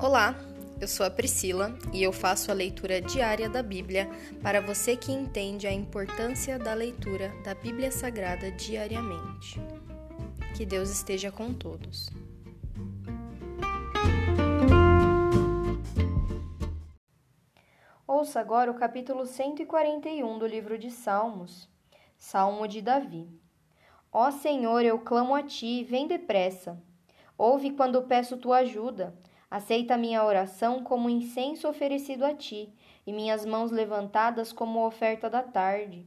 Olá, eu sou a Priscila e eu faço a leitura diária da Bíblia para você que entende a importância da leitura da Bíblia Sagrada diariamente. Que Deus esteja com todos. Ouça agora o capítulo 141 do livro de Salmos, Salmo de Davi. Ó Senhor, eu clamo a ti, vem depressa. Ouve quando peço tua ajuda. Aceita minha oração como incenso oferecido a ti, e minhas mãos levantadas como oferta da tarde.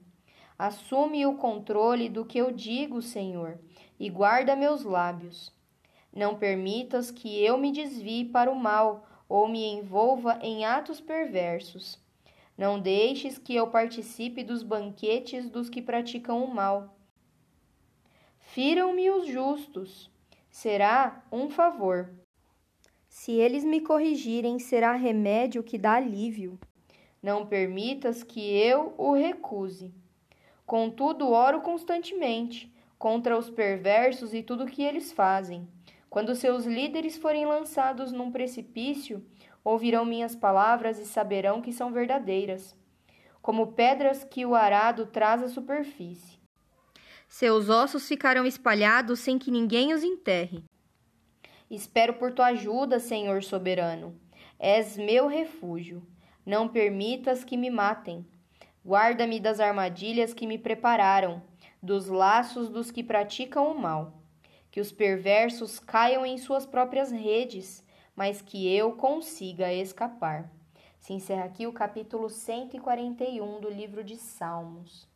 Assume o controle do que eu digo, Senhor, e guarda meus lábios. Não permitas que eu me desvie para o mal ou me envolva em atos perversos. Não deixes que eu participe dos banquetes dos que praticam o mal. Firam-me os justos. Será um favor. Se eles me corrigirem, será remédio que dá alívio. Não permitas que eu o recuse. Contudo, oro constantemente contra os perversos e tudo o que eles fazem. Quando seus líderes forem lançados num precipício, ouvirão minhas palavras e saberão que são verdadeiras, como pedras que o arado traz à superfície. Seus ossos ficarão espalhados sem que ninguém os enterre. Espero por tua ajuda, Senhor soberano. És meu refúgio. Não permitas que me matem. Guarda-me das armadilhas que me prepararam, dos laços dos que praticam o mal. Que os perversos caiam em suas próprias redes, mas que eu consiga escapar. Se encerra aqui o capítulo 141 do livro de Salmos.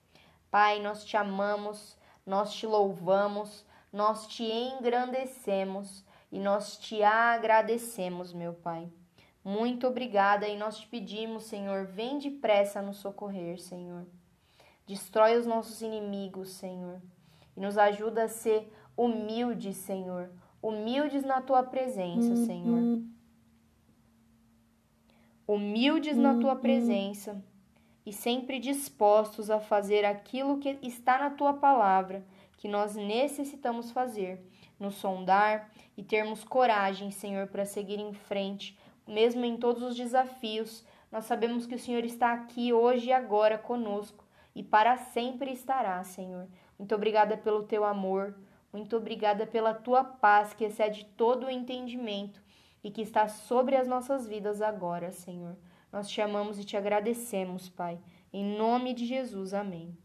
Pai, nós te amamos, nós te louvamos, nós te engrandecemos e nós te agradecemos, meu Pai. Muito obrigada e nós te pedimos, Senhor, vem depressa nos socorrer, Senhor. Destrói os nossos inimigos, Senhor, e nos ajuda a ser humildes, Senhor, humildes na tua presença, uhum. Senhor. Humildes na tua uhum. presença e sempre dispostos a fazer aquilo que está na tua palavra, que nós necessitamos fazer nos sondar e termos coragem, Senhor, para seguir em frente, mesmo em todos os desafios. Nós sabemos que o Senhor está aqui hoje e agora conosco e para sempre estará, Senhor. Muito obrigada pelo teu amor, muito obrigada pela tua paz que excede todo o entendimento e que está sobre as nossas vidas agora, Senhor. Nós te amamos e te agradecemos, Pai. Em nome de Jesus, amém.